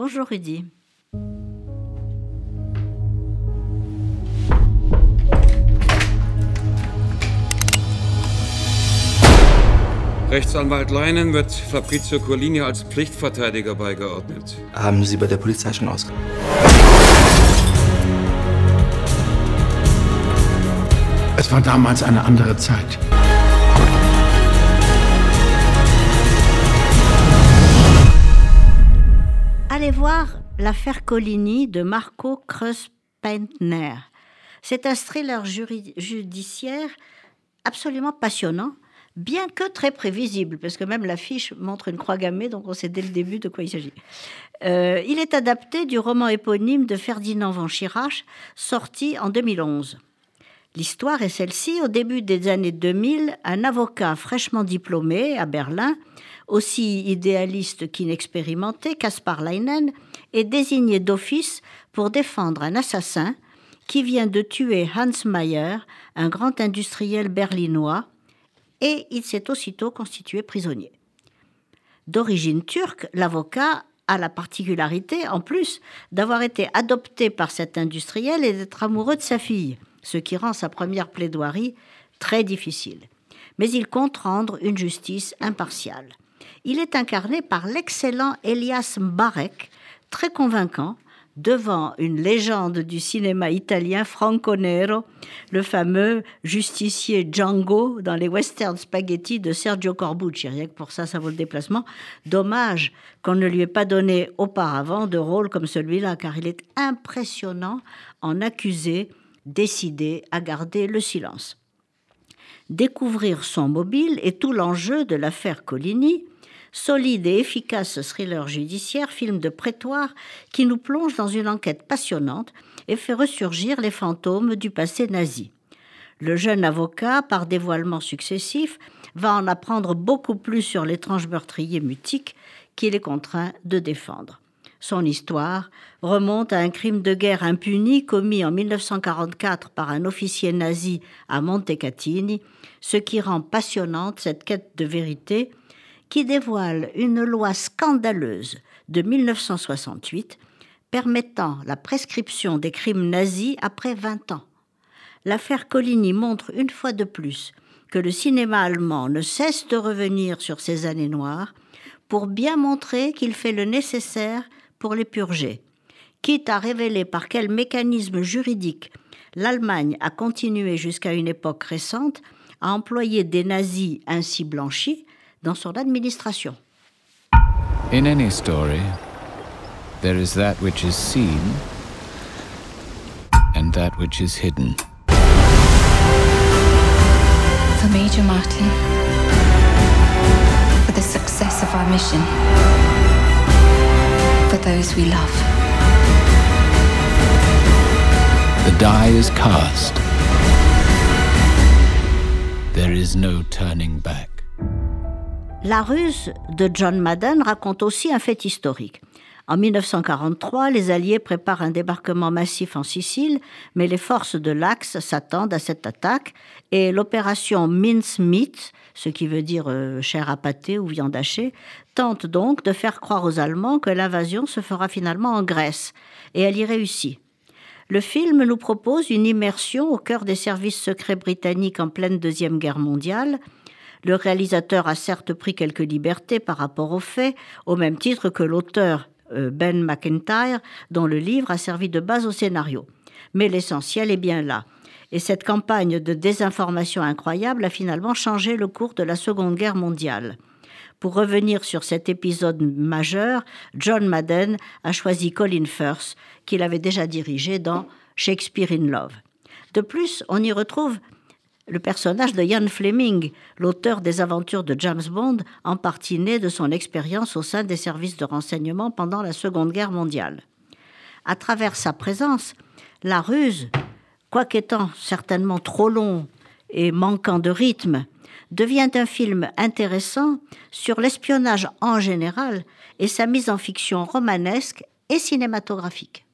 Bonjour Rudy. Rechtsanwalt Leinen wird Fabrizio Colini als Pflichtverteidiger beigeordnet. Haben Sie bei der Polizei schon ausgemacht? Es war damals eine andere Zeit. Allez voir l'affaire Colini de Marco Kreuz-Pentner. C'est un thriller judiciaire absolument passionnant bien que très prévisible, parce que même l'affiche montre une croix gammée, donc on sait dès le début de quoi il s'agit. Euh, il est adapté du roman éponyme de Ferdinand van Schirach, sorti en 2011. L'histoire est celle-ci. Au début des années 2000, un avocat fraîchement diplômé à Berlin, aussi idéaliste qu'inexpérimenté, Kaspar Leinen, est désigné d'office pour défendre un assassin qui vient de tuer Hans Mayer, un grand industriel berlinois, et il s'est aussitôt constitué prisonnier. D'origine turque, l'avocat a la particularité, en plus, d'avoir été adopté par cet industriel et d'être amoureux de sa fille, ce qui rend sa première plaidoirie très difficile. Mais il compte rendre une justice impartiale. Il est incarné par l'excellent Elias Mbarek, très convaincant, devant une légende du cinéma italien Franco Nero, le fameux justicier Django dans les western spaghetti de Sergio Corbucci. Rien que pour ça, ça vaut le déplacement. Dommage qu'on ne lui ait pas donné auparavant de rôle comme celui-là, car il est impressionnant en accusé, décidé à garder le silence. Découvrir son mobile est tout l'enjeu de l'affaire Collini, solide et efficace thriller judiciaire, film de prétoire qui nous plonge dans une enquête passionnante et fait ressurgir les fantômes du passé nazi. Le jeune avocat, par dévoilements successifs, va en apprendre beaucoup plus sur l'étrange meurtrier mutique qu'il est contraint de défendre. Son histoire remonte à un crime de guerre impuni commis en 1944 par un officier nazi à Montecatini, ce qui rend passionnante cette quête de vérité qui dévoile une loi scandaleuse de 1968 permettant la prescription des crimes nazis après 20 ans. L'affaire Coligny montre une fois de plus que le cinéma allemand ne cesse de revenir sur ces années noires pour bien montrer qu'il fait le nécessaire pour les purger. Quitte à révéler par quel mécanisme juridique l'Allemagne a continué jusqu'à une époque récente à employer des nazis ainsi blanchis dans son administration. In any story, there is that which is seen and that which is hidden. For Major Martin, for the success of our mission, for those we love. The die is cast. There is no turning back. La ruse de John Madden raconte aussi un fait historique. En 1943, les Alliés préparent un débarquement massif en Sicile, mais les forces de l'Axe s'attendent à cette attaque et l'opération Mincemeat, ce qui veut dire euh, chair à pâté ou viande hachée, tente donc de faire croire aux Allemands que l'invasion se fera finalement en Grèce, et elle y réussit. Le film nous propose une immersion au cœur des services secrets britanniques en pleine Deuxième Guerre mondiale, le réalisateur a certes pris quelques libertés par rapport aux faits, au même titre que l'auteur euh, Ben McIntyre, dont le livre a servi de base au scénario. Mais l'essentiel est bien là. Et cette campagne de désinformation incroyable a finalement changé le cours de la Seconde Guerre mondiale. Pour revenir sur cet épisode majeur, John Madden a choisi Colin Firth, qu'il avait déjà dirigé dans Shakespeare in Love. De plus, on y retrouve le personnage de Ian Fleming, l'auteur des aventures de James Bond, en partie né de son expérience au sein des services de renseignement pendant la Seconde Guerre mondiale. À travers sa présence, La ruse, quoiqu'étant certainement trop long et manquant de rythme, devient un film intéressant sur l'espionnage en général et sa mise en fiction romanesque et cinématographique.